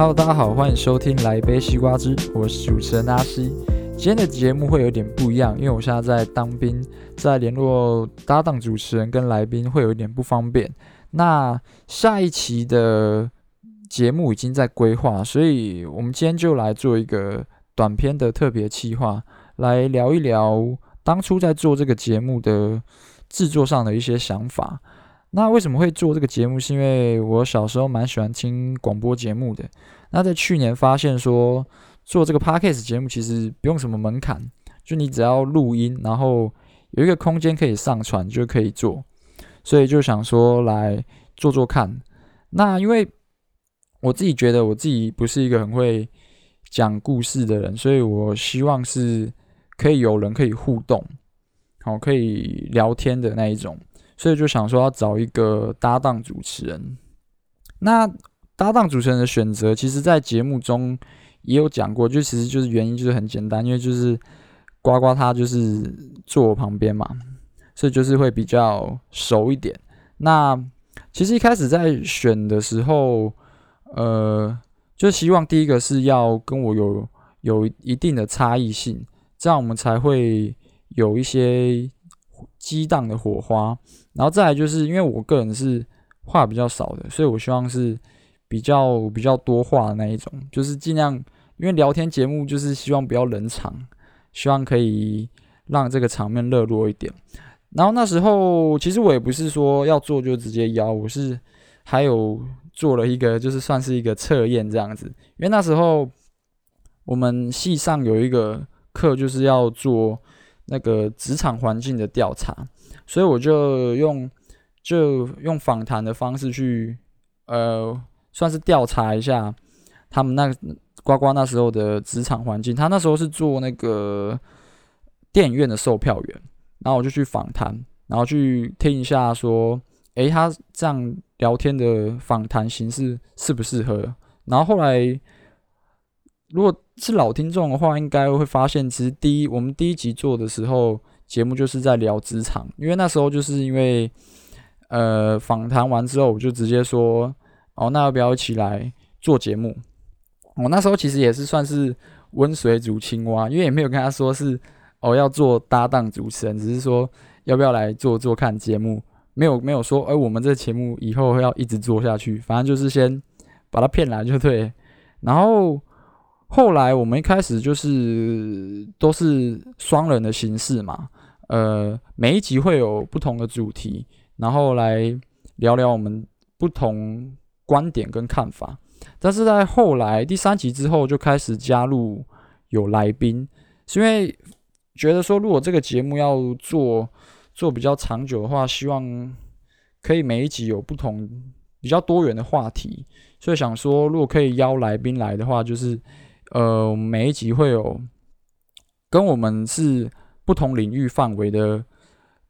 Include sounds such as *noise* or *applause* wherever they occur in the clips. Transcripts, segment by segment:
Hello，大家好，欢迎收听来一杯西瓜汁，我是主持人阿西。今天的节目会有点不一样，因为我现在在当兵，在联络搭档主持人跟来宾会有一点不方便。那下一期的节目已经在规划，所以我们今天就来做一个短片的特别企划，来聊一聊当初在做这个节目的制作上的一些想法。那为什么会做这个节目？是因为我小时候蛮喜欢听广播节目的。那在去年发现说，做这个 podcast 节目其实不用什么门槛，就你只要录音，然后有一个空间可以上传就可以做。所以就想说来做做看。那因为我自己觉得我自己不是一个很会讲故事的人，所以我希望是可以有人可以互动，好，可以聊天的那一种。所以就想说要找一个搭档主持人。那搭档主持人的选择，其实在节目中也有讲过，就其实就是原因就是很简单，因为就是呱呱他就是坐我旁边嘛，所以就是会比较熟一点。那其实一开始在选的时候，呃，就希望第一个是要跟我有有一定的差异性，这样我们才会有一些激荡的火花。然后再来就是因为我个人是话比较少的，所以我希望是比较比较多话的那一种，就是尽量因为聊天节目就是希望不要冷场，希望可以让这个场面热络一点。然后那时候其实我也不是说要做就直接邀，我是还有做了一个就是算是一个测验这样子，因为那时候我们系上有一个课就是要做那个职场环境的调查。所以我就用就用访谈的方式去，呃，算是调查一下他们那呱呱那时候的职场环境。他那时候是做那个电影院的售票员，然后我就去访谈，然后去听一下说，诶，他这样聊天的访谈形式适不适合？然后后来如果是老听众的话，应该会发现，其实第一我们第一集做的时候。节目就是在聊职场，因为那时候就是因为，呃，访谈完之后，我就直接说，哦，那要不要一起来做节目？我那时候其实也是算是温水煮青蛙，因为也没有跟他说是哦要做搭档主持人，只是说要不要来做做看节目，没有没有说，哎，我们这节目以后要一直做下去，反正就是先把他骗来就对，然后。后来我们一开始就是都是双人的形式嘛，呃，每一集会有不同的主题，然后来聊聊我们不同观点跟看法。但是在后来第三集之后就开始加入有来宾，是因为觉得说如果这个节目要做做比较长久的话，希望可以每一集有不同比较多元的话题，所以想说如果可以邀来宾来的话，就是。呃，每一集会有跟我们是不同领域范围的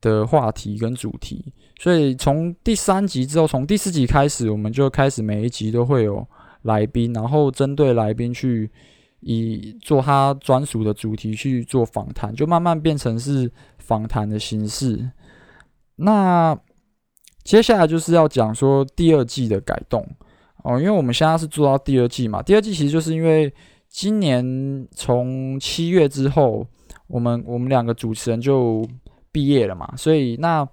的话题跟主题，所以从第三集之后，从第四集开始，我们就开始每一集都会有来宾，然后针对来宾去以做他专属的主题去做访谈，就慢慢变成是访谈的形式。那接下来就是要讲说第二季的改动哦，因为我们现在是做到第二季嘛，第二季其实就是因为。今年从七月之后，我们我们两个主持人就毕业了嘛，所以那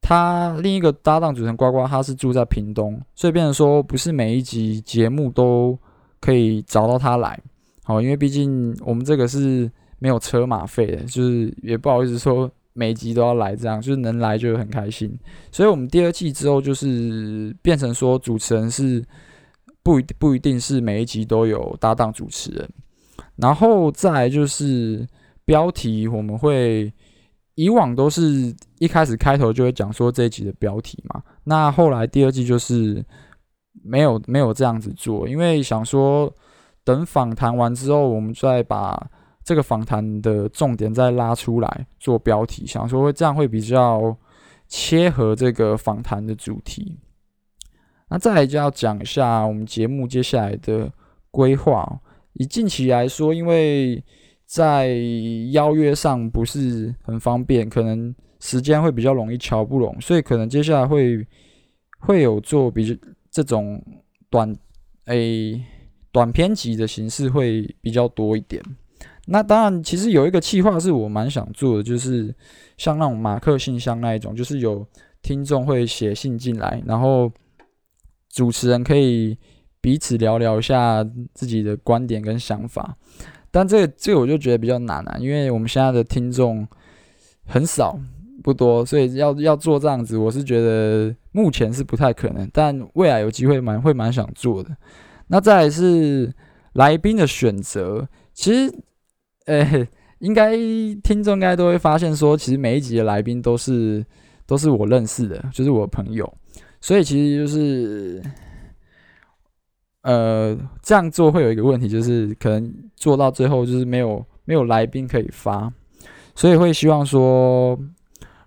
他另一个搭档主持人呱呱，他是住在屏东，所以变成说不是每一集节目都可以找到他来，好，因为毕竟我们这个是没有车马费的，就是也不好意思说每一集都要来这样，就是能来就很开心，所以我们第二季之后就是变成说主持人是。不一不一定是每一集都有搭档主持人，然后再来就是标题，我们会以往都是一开始开头就会讲说这一集的标题嘛，那后来第二季就是没有没有这样子做，因为想说等访谈完之后，我们再把这个访谈的重点再拉出来做标题，想说会这样会比较切合这个访谈的主题。那再来就要讲一下我们节目接下来的规划。以近期来说，因为在邀约上不是很方便，可能时间会比较容易瞧不拢，所以可能接下来会会有做比这种短诶短篇集的形式会比较多一点。那当然，其实有一个计划是我蛮想做的，就是像那种马克信箱那一种，就是有听众会写信进来，然后主持人可以彼此聊聊一下自己的观点跟想法。但这个这个我就觉得比较难啊，因为我们现在的听众很少不多，所以要要做这样子，我是觉得目前是不太可能，但未来有机会蛮会蛮想做的。那再来是来宾的选择，其实。呃、欸，应该听众应该都会发现说，其实每一集的来宾都是都是我认识的，就是我朋友，所以其实就是呃这样做会有一个问题，就是可能做到最后就是没有没有来宾可以发，所以会希望说，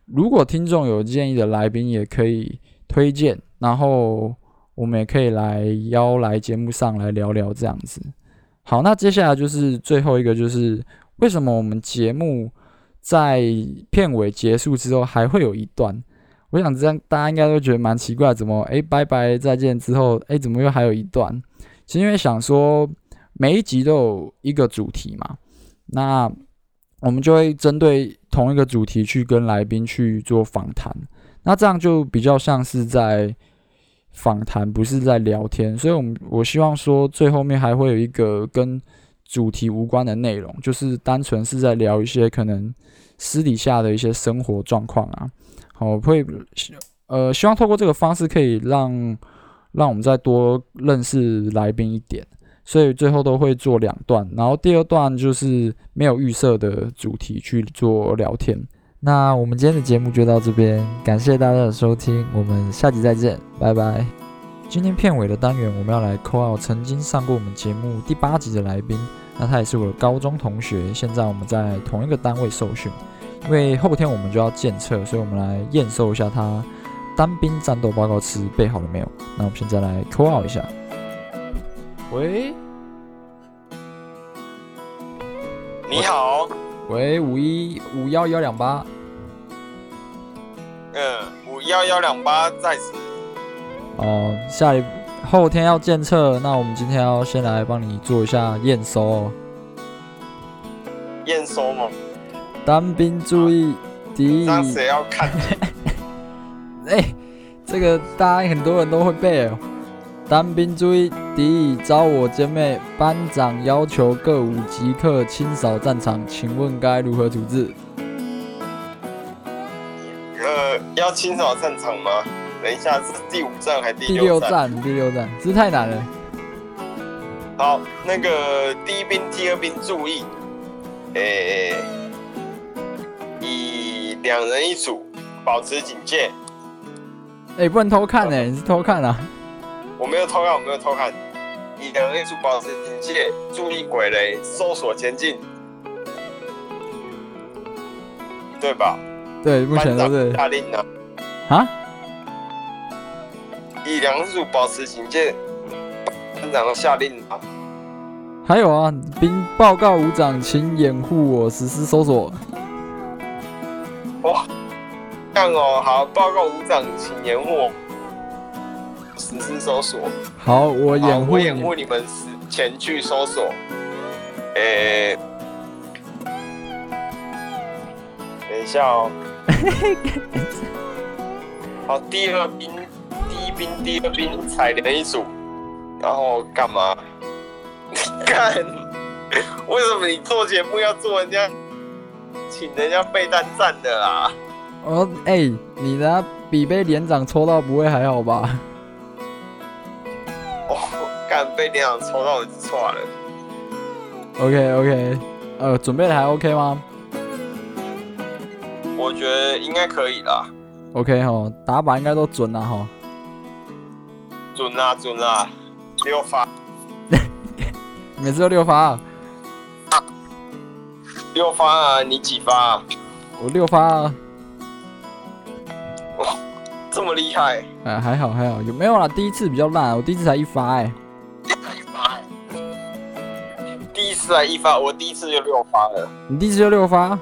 如果听众有建议的来宾也可以推荐，然后我们也可以来邀来节目上来聊聊这样子。好，那接下来就是最后一个，就是为什么我们节目在片尾结束之后还会有一段？我想这样大家应该都觉得蛮奇怪，怎么诶，拜拜再见之后，诶，怎么又还有一段？其实因为想说每一集都有一个主题嘛，那我们就会针对同一个主题去跟来宾去做访谈，那这样就比较像是在。访谈不是在聊天，所以，我们我希望说最后面还会有一个跟主题无关的内容，就是单纯是在聊一些可能私底下的一些生活状况啊。好，会呃希望透过这个方式可以让让我们再多认识来宾一点，所以最后都会做两段，然后第二段就是没有预设的主题去做聊天。那我们今天的节目就到这边，感谢大家的收听，我们下集再见，拜拜。今天片尾的单元，我们要来 call 曾经上过我们节目第八集的来宾，那他也是我的高中同学，现在我们在同一个单位受训，因为后天我们就要检测，所以我们来验收一下他单兵战斗报告词备好了没有。那我们现在来 call out 一下，喂，你好。喂，五一五幺幺两八，嗯，五幺幺两八在此。哦，下一后天要检测，那我们今天要先来帮你做一下验收哦。验收吗？单兵注意，敌意。那谁要看？*laughs* 哎、欸，这个大家很多人都会背哦。单兵注意，敌已招我歼灭。班长要求各伍即刻清扫战场，请问该如何处置？呃，要清扫战场吗？等一下，是第五站还是第六站？第六站，第六站，这太难了。好，那个第一兵、第二兵注意，诶、欸，以两人一组，保持警戒。哎、欸，不能偷看哎、欸，你是偷看啊？我没有偷看，我没有偷看。你两人一组保持警戒，注意鬼雷，搜索前进，对吧？对，目前都是下令呢。啊？以两人一组保持警戒，班长下令啊。还有啊，兵报告伍长，请掩护我实施搜索。哇，这样哦，好，报告伍长，请掩护我。实施搜索。好，我掩护，我掩护你们前去搜索。诶、欸，等一下哦。*laughs* 好，第二兵、第一兵、第二兵踩人一组，然后干嘛？你 *laughs* 干？为什么你做节目要做人家，请人家背单站的啦？哦，哎、欸，你的比被连长抽到不会还好吧？*laughs* 被连长抽到我就错了。OK OK，呃，准备的还 OK 吗？我觉得应该可以啦。OK 哈，打靶应该都准了哈。准啊准啊，六发。*laughs* 每次都六发啊？六发啊？你几发啊？我六发啊。哇，这么厉害？哎，还好还好，有没有啦？第一次比较烂，我第一次才一发哎、欸。*laughs* 第一次一发，我第一次就六发了。你第一次就六发？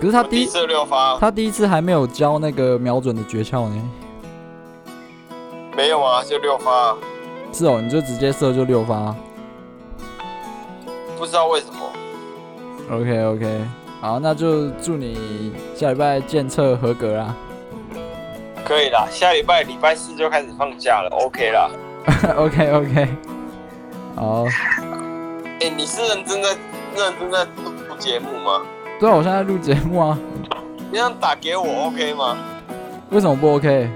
可是他第一，第一次六发，他第一次还没有教那个瞄准的诀窍呢。没有啊，就六发。是哦，你就直接射就六发。不知道为什么。OK OK，好，那就祝你下礼拜检测合格啦。可以啦，下礼拜礼拜四就开始放假了，OK 啦。*laughs* OK OK，好。哎、欸，你是认真在认真在录节目吗？对啊，我现在录节目啊。你想打给我 OK 吗？为什么不 OK？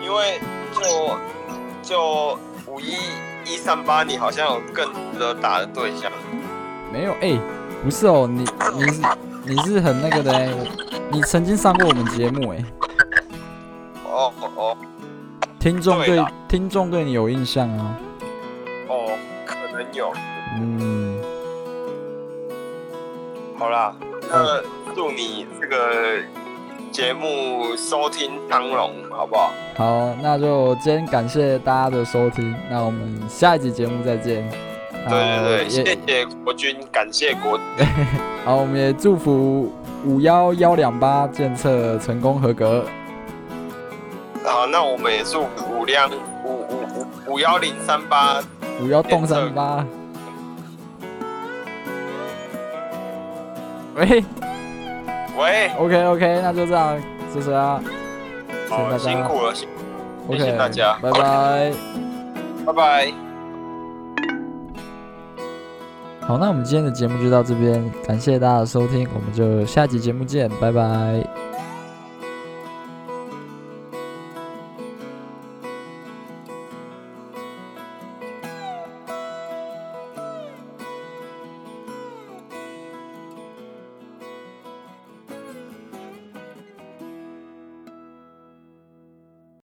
因为就就五一一三八，你好像有更值得打的对象。没有，哎、欸，不是哦，你你是你是很那个的、欸，你曾经上过我们节目哎、欸。哦哦哦。听众对听众对你有印象啊？哦，可能有。嗯。好啦，那祝你这个节目收听长隆，好不好？好，那就今天感谢大家的收听，那我们下一集节目再见。对对对，谢谢国军，感谢国。*laughs* 好，我们也祝福五幺幺两八检测成功合格。好，那我们也祝五辆五五五五幺零三八五幺洞三八。喂。喂，OK OK，那就这样，谢谢啊，谢谢大家，辛苦了，辛苦，谢谢大家，拜拜，拜拜。好，那我们今天的节目就到这边，感谢大家的收听，我们就下集节目见，拜拜。